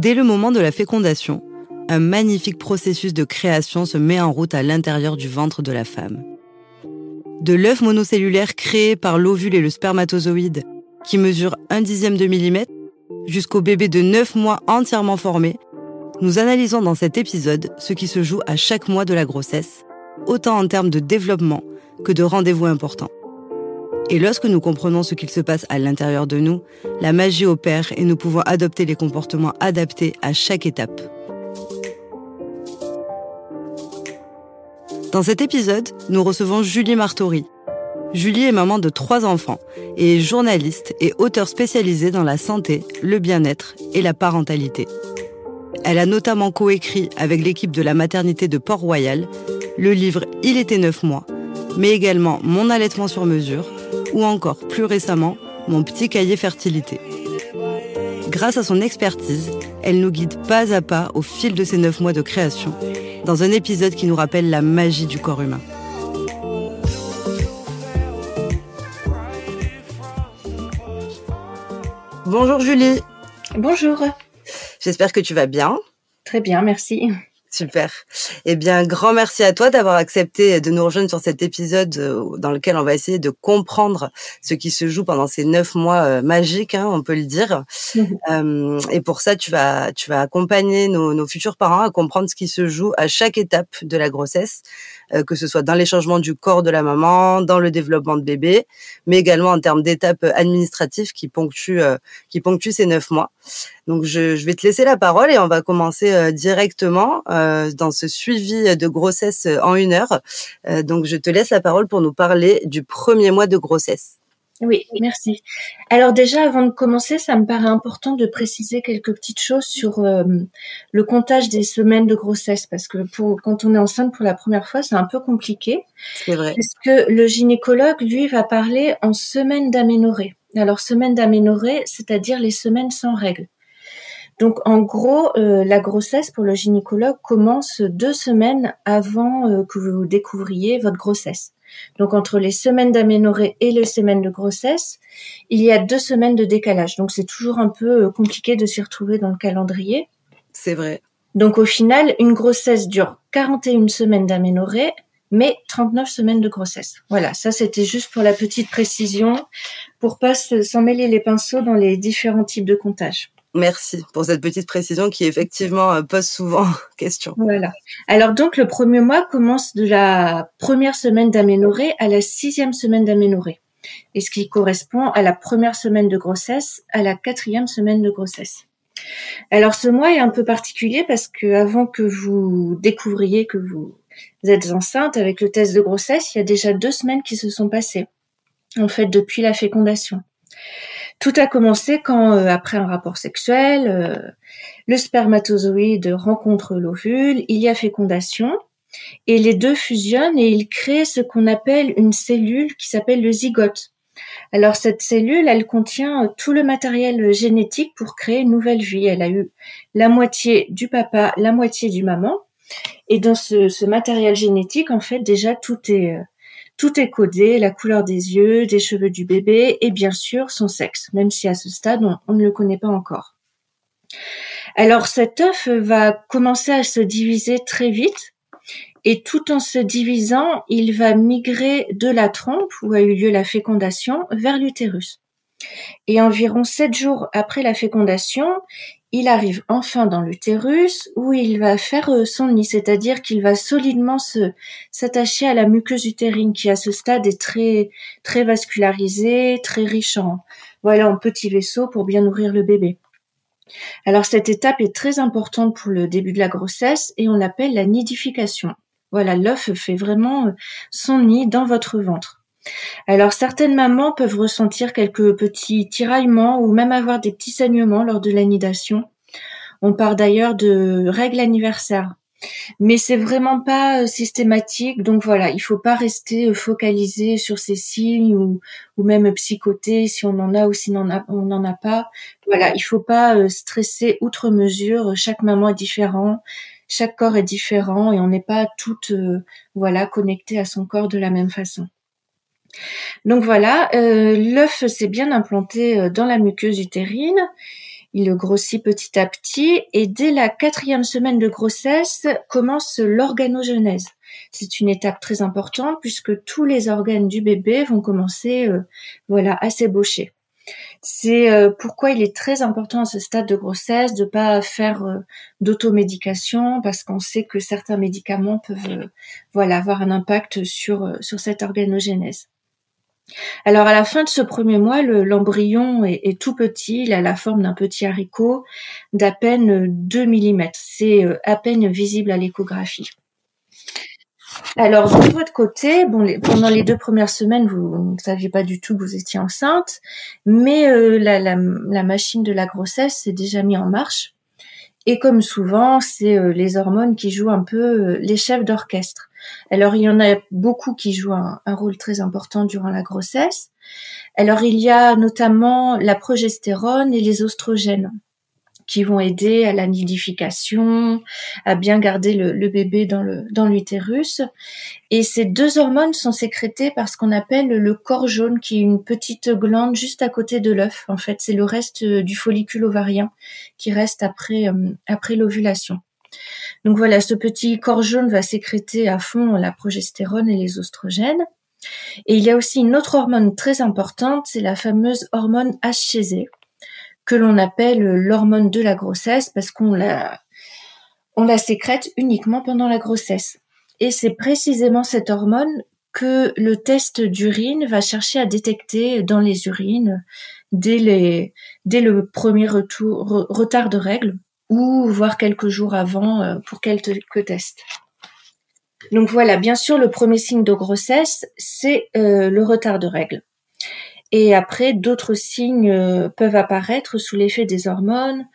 Dès le moment de la fécondation, un magnifique processus de création se met en route à l'intérieur du ventre de la femme. De l'œuf monocellulaire créé par l'ovule et le spermatozoïde, qui mesure un dixième de millimètre, jusqu'au bébé de 9 mois entièrement formé, nous analysons dans cet épisode ce qui se joue à chaque mois de la grossesse, autant en termes de développement que de rendez-vous importants. Et lorsque nous comprenons ce qu'il se passe à l'intérieur de nous, la magie opère et nous pouvons adopter les comportements adaptés à chaque étape. Dans cet épisode, nous recevons Julie Martori. Julie est maman de trois enfants et est journaliste et auteur spécialisée dans la santé, le bien-être et la parentalité. Elle a notamment coécrit avec l'équipe de la maternité de Port-Royal le livre Il était neuf mois, mais également Mon allaitement sur mesure, ou encore plus récemment mon petit cahier fertilité. Grâce à son expertise, elle nous guide pas à pas au fil de ces neuf mois de création, dans un épisode qui nous rappelle la magie du corps humain. Bonjour Julie. Bonjour. J'espère que tu vas bien. Très bien, merci. Super. Eh bien, grand merci à toi d'avoir accepté de nous rejoindre sur cet épisode euh, dans lequel on va essayer de comprendre ce qui se joue pendant ces neuf mois euh, magiques, hein, on peut le dire. Euh, et pour ça, tu vas, tu vas accompagner nos, nos, futurs parents à comprendre ce qui se joue à chaque étape de la grossesse, que ce soit dans les changements du corps de la maman, dans le développement de bébé, mais également en termes d'étapes administratives qui ponctuent, qui ponctuent ces neuf mois. Donc, je, je, vais te laisser la parole et on va commencer directement euh, dans ce suivi de grossesse en une heure. Euh, donc, je te laisse la parole pour nous parler du premier mois de grossesse. Oui, merci. Alors déjà, avant de commencer, ça me paraît important de préciser quelques petites choses sur euh, le comptage des semaines de grossesse, parce que pour, quand on est enceinte pour la première fois, c'est un peu compliqué. C'est vrai. Parce que le gynécologue, lui, va parler en semaines d'aménorrhée. Alors, semaines d'aménorrhée, c'est-à-dire les semaines sans règles. Donc en gros, euh, la grossesse pour le gynécologue commence deux semaines avant euh, que vous découvriez votre grossesse. Donc entre les semaines d'aménorrhée et les semaines de grossesse, il y a deux semaines de décalage. Donc c'est toujours un peu euh, compliqué de s'y retrouver dans le calendrier. C'est vrai. Donc au final, une grossesse dure 41 semaines d'aménorrhée, mais 39 semaines de grossesse. Voilà, ça c'était juste pour la petite précision, pour pas s'en mêler les pinceaux dans les différents types de comptage. Merci pour cette petite précision qui effectivement euh, pose souvent question. Voilà. Alors donc le premier mois commence de la première semaine d'aménorrhée à la sixième semaine d'aménorrhée, et ce qui correspond à la première semaine de grossesse à la quatrième semaine de grossesse. Alors ce mois est un peu particulier parce que avant que vous découvriez que vous êtes enceinte avec le test de grossesse, il y a déjà deux semaines qui se sont passées. En fait, depuis la fécondation. Tout a commencé quand, euh, après un rapport sexuel, euh, le spermatozoïde rencontre l'ovule, il y a fécondation, et les deux fusionnent et ils créent ce qu'on appelle une cellule qui s'appelle le zygote. Alors cette cellule, elle contient euh, tout le matériel génétique pour créer une nouvelle vie. Elle a eu la moitié du papa, la moitié du maman. Et dans ce, ce matériel génétique, en fait, déjà tout est tout est codé, la couleur des yeux, des cheveux du bébé et bien sûr son sexe, même si à ce stade on, ne le connaît pas encore. Alors cet œuf va commencer à se diviser très vite et tout en se divisant, il va migrer de la trompe où a eu lieu la fécondation vers l'utérus. Et environ sept jours après la fécondation, il arrive enfin dans l'utérus où il va faire euh, son nid, c'est-à-dire qu'il va solidement se s'attacher à la muqueuse utérine qui à ce stade est très très vascularisée, très riche en voilà en petits vaisseaux pour bien nourrir le bébé. Alors cette étape est très importante pour le début de la grossesse et on l'appelle la nidification. Voilà, l'œuf fait vraiment euh, son nid dans votre ventre. Alors certaines mamans peuvent ressentir quelques petits tiraillements ou même avoir des petits saignements lors de l'anidation. On parle d'ailleurs de règles anniversaires. Mais c'est vraiment pas euh, systématique, donc voilà, il faut pas rester euh, focalisé sur ces signes ou, même psychoté si on en a ou si on n'en a pas. Voilà, il faut pas euh, stresser outre mesure. Chaque maman est différent, chaque corps est différent et on n'est pas toutes voilà connectées à son corps de la même façon. Donc voilà, euh, l'œuf s'est bien implanté euh, dans la muqueuse utérine Il grossit petit à petit et dès la quatrième semaine de grossesse commence l'organogenèse. C'est une étape très importante puisque tous les organes du bébé vont commencer, euh, voilà, à s'ébaucher. C'est pourquoi il est très important à ce stade de grossesse de pas faire d'automédication parce qu'on sait que certains médicaments peuvent, voilà, avoir un impact sur sur cette organogénèse. Alors à la fin de ce premier mois, l'embryon est, tout petit, il a la forme d'un petit haricot d'à peine 2 mm. C'est euh, à peine visible à l'échographie. Alors de votre côté, pendant les deux premières semaines, vous ne saviez pas du tout que vous étiez enceinte, mais euh, la, machine de la grossesse s'est déjà mise en marche. Et comme souvent, c'est euh, les hormones qui jouent un peu les chefs d'orchestre. Alors, il y en a beaucoup qui jouent un, rôle très important durant la grossesse. Alors, il y a notamment la progestérone et les oestrogènes qui vont aider à la nidification, à bien garder le, bébé dans l'utérus. Et ces deux hormones sont sécrétées par ce qu'on appelle le corps jaune, qui est une petite glande juste à côté de l'œuf. En fait, c'est le reste du follicule ovarien qui reste après euh, après l'ovulation. Donc voilà, ce petit corps jaune va sécréter à fond la progestérone et les oestrogènes. Et il y a aussi une autre hormone très importante, c'est la fameuse hormone HCG, que l'on appelle l'hormone de la grossesse parce qu'on la, sécrète uniquement pendant la grossesse. Et c'est précisément cette hormone que le test d'urine va chercher à détecter dans les urines dès, le premier retard de règles ou voir quelques jours avant euh, pour quelques tests. Donc voilà, bien sûr, le premier signe de grossesse, c'est euh, le retard de règles. Et après, d'autres signes euh, peuvent apparaître sous l'effet des hormones,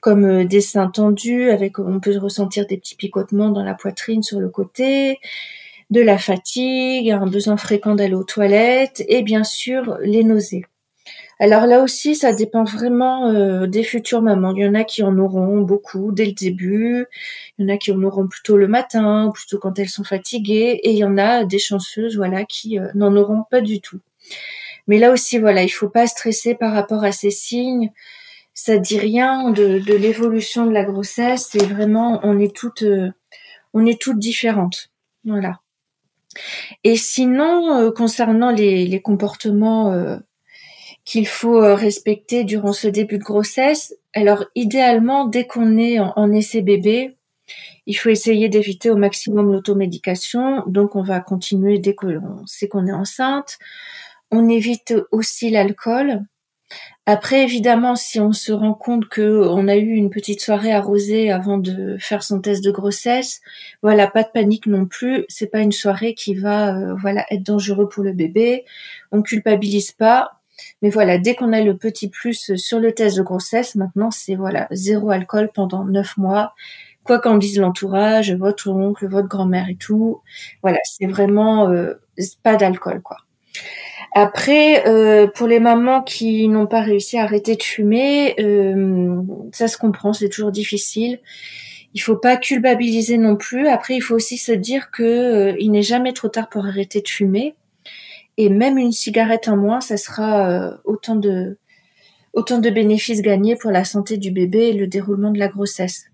comme des seins tendus, avec on peut ressentir des petits picotements dans la poitrine sur le côté, de la fatigue, un besoin fréquent d'aller aux toilettes, et bien sûr les nausées. Alors là aussi, ça dépend vraiment euh, des futures mamans. Il y en a qui en auront beaucoup dès le début, il y en a qui en auront plutôt le matin, plutôt quand elles sont fatiguées, et il y en a des chanceuses, voilà, qui euh, n'en auront pas du tout. Mais là aussi, voilà, il faut pas stresser par rapport à ces signes. Ça dit rien de, l'évolution de la grossesse. Et vraiment, on est toutes, euh, on est toutes différentes. Voilà. Et sinon, concernant les comportements qu'il faut euh, respecter durant ce début de grossesse. Alors idéalement, dès qu'on est en, essai bébé, il faut essayer d'éviter au maximum l'automédication. Donc on va continuer dès qu'on sait qu'on est enceinte. On évite aussi l'alcool. Après, évidemment, si on se rend compte que on a eu une petite soirée arrosée avant de faire son test de grossesse, voilà, pas de panique non plus. C'est pas une soirée qui va, euh, voilà, être dangereux pour le bébé. On culpabilise pas. Mais voilà, dès qu'on a le petit plus sur le test de grossesse, maintenant c'est voilà zéro alcool pendant neuf mois. Quoi qu'en dise l'entourage, votre oncle, votre grand-mère et tout, voilà, c'est vraiment euh, pas d'alcool quoi. Après, euh, pour les mamans qui n'ont pas réussi à arrêter de fumer, euh, ça se comprend, c'est toujours difficile. Il faut pas culpabiliser non plus. Après, il faut aussi se dire que il n'est jamais trop tard pour arrêter de fumer. Et même une cigarette en moins, ça sera euh, autant de autant de bénéfices gagnés pour la santé du bébé et le déroulement de la grossesse.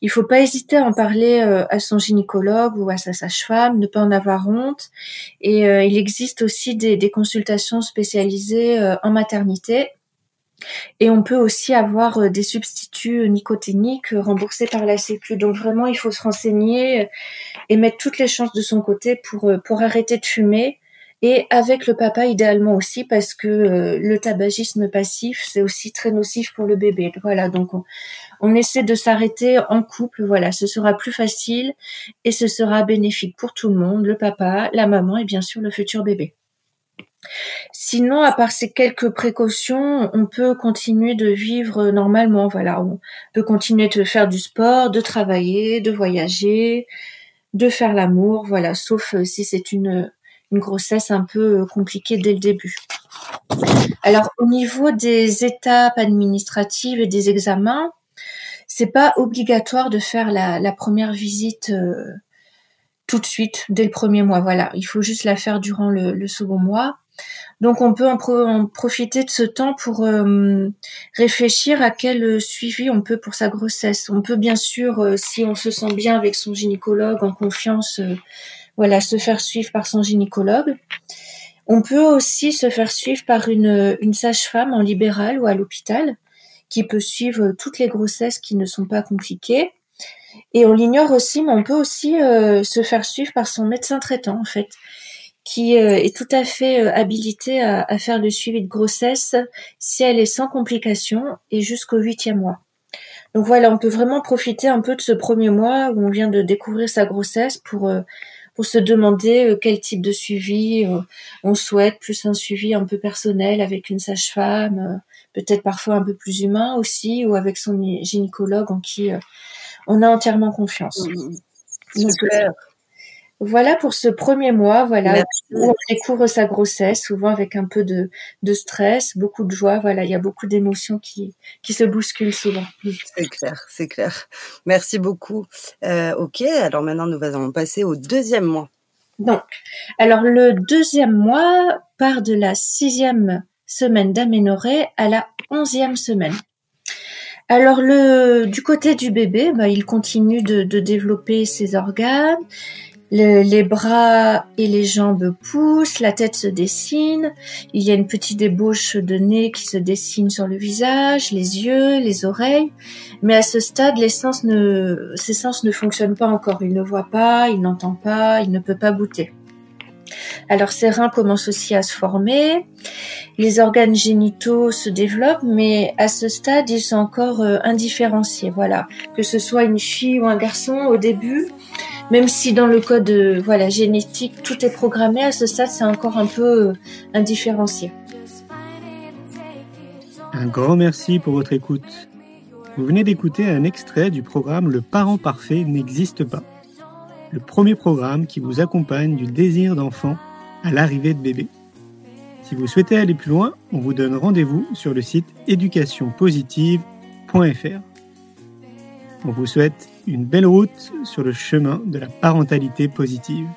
Il faut pas hésiter à en parler euh, à son gynécologue ou à sa sage-femme, ne pas en avoir honte. Et euh, il existe aussi des, des consultations spécialisées en maternité. Et on peut aussi avoir des substituts nicotiniques remboursés par la Sécu. Donc vraiment, il faut se renseigner et mettre toutes les chances de son côté pour, pour arrêter de fumer et avec le papa idéalement aussi parce que euh, le tabagisme passif c'est aussi très nocif pour le bébé. Voilà, donc on, essaie de s'arrêter en couple, voilà, ce sera plus facile et ce sera bénéfique pour tout le monde, le papa, la maman et bien sûr le futur bébé. Sinon, à part ces quelques précautions, on peut continuer de vivre normalement. Voilà, on peut continuer de faire du sport, de travailler, de voyager, de faire l'amour. Voilà, sauf euh, si c'est une une grossesse un peu euh, compliquée dès le début. Alors au niveau des étapes administratives et des examens, c'est pas obligatoire de faire la, première visite euh, tout de suite dès le premier mois. Voilà, il faut juste la faire durant le, second mois. Donc on peut en, profiter de ce temps pour euh, réfléchir à quel suivi on peut pour sa grossesse. On peut bien sûr, si on se sent bien avec son gynécologue, en confiance, voilà, se faire suivre par son gynécologue. On peut aussi se faire suivre par une, sage-femme en libéral ou à l'hôpital qui peut suivre toutes les grossesses qui ne sont pas compliquées. Et on l'ignore aussi, mais on peut aussi se faire suivre par son médecin traitant en fait qui euh, est tout à fait euh, habilitée à, à, faire le suivi de grossesse si elle est sans complications et jusqu'au huitième mois. Donc voilà, on peut vraiment profiter un peu de ce premier mois où on vient de découvrir sa grossesse pour euh, pour se demander quel type de suivi on souhaite, plus un suivi un peu personnel avec une sage-femme, peut-être parfois un peu plus humain aussi, ou avec son gynécologue en qui on a entièrement confiance. Mmh. Voilà pour ce premier mois, voilà, où on découvre sa grossesse, souvent avec un peu de, de stress, beaucoup de joie. Voilà, il y a beaucoup d'émotions qui, qui se bousculent souvent. C'est clair, c'est clair. Merci beaucoup. Euh, ok, alors maintenant nous allons passer au deuxième mois. Donc, alors le deuxième mois part de la sixième semaine d'aménorrhée à la onzième semaine. Alors le du côté du bébé, bah, il continue de, de développer ses organes, les bras et les jambes poussent, la tête se dessine, il y a une petite ébauche de nez qui se dessine sur le visage, les yeux, les oreilles. Mais à ce stade, les sens ne, ses sens ne fonctionnent pas encore. Il ne voit pas, il n'entend pas, il ne peut pas goûter. Alors ses reins commencent aussi à se former, les organes génitaux se développent, mais à ce stade ils sont encore euh, indifférenciés. Voilà, que ce soit une fille ou un garçon au début, même si dans le code euh, voilà génétique tout est programmé, à ce stade c'est encore un peu euh, indifférencié. Un grand merci pour votre écoute. Vous venez d'écouter un extrait du programme Le parent parfait n'existe pas. Le premier programme qui vous accompagne du désir d'enfant à l'arrivée de bébé. Si vous souhaitez aller plus loin, on vous donne rendez-vous sur le site éducationpositive.fr. On vous souhaite une belle route sur le chemin de la parentalité positive.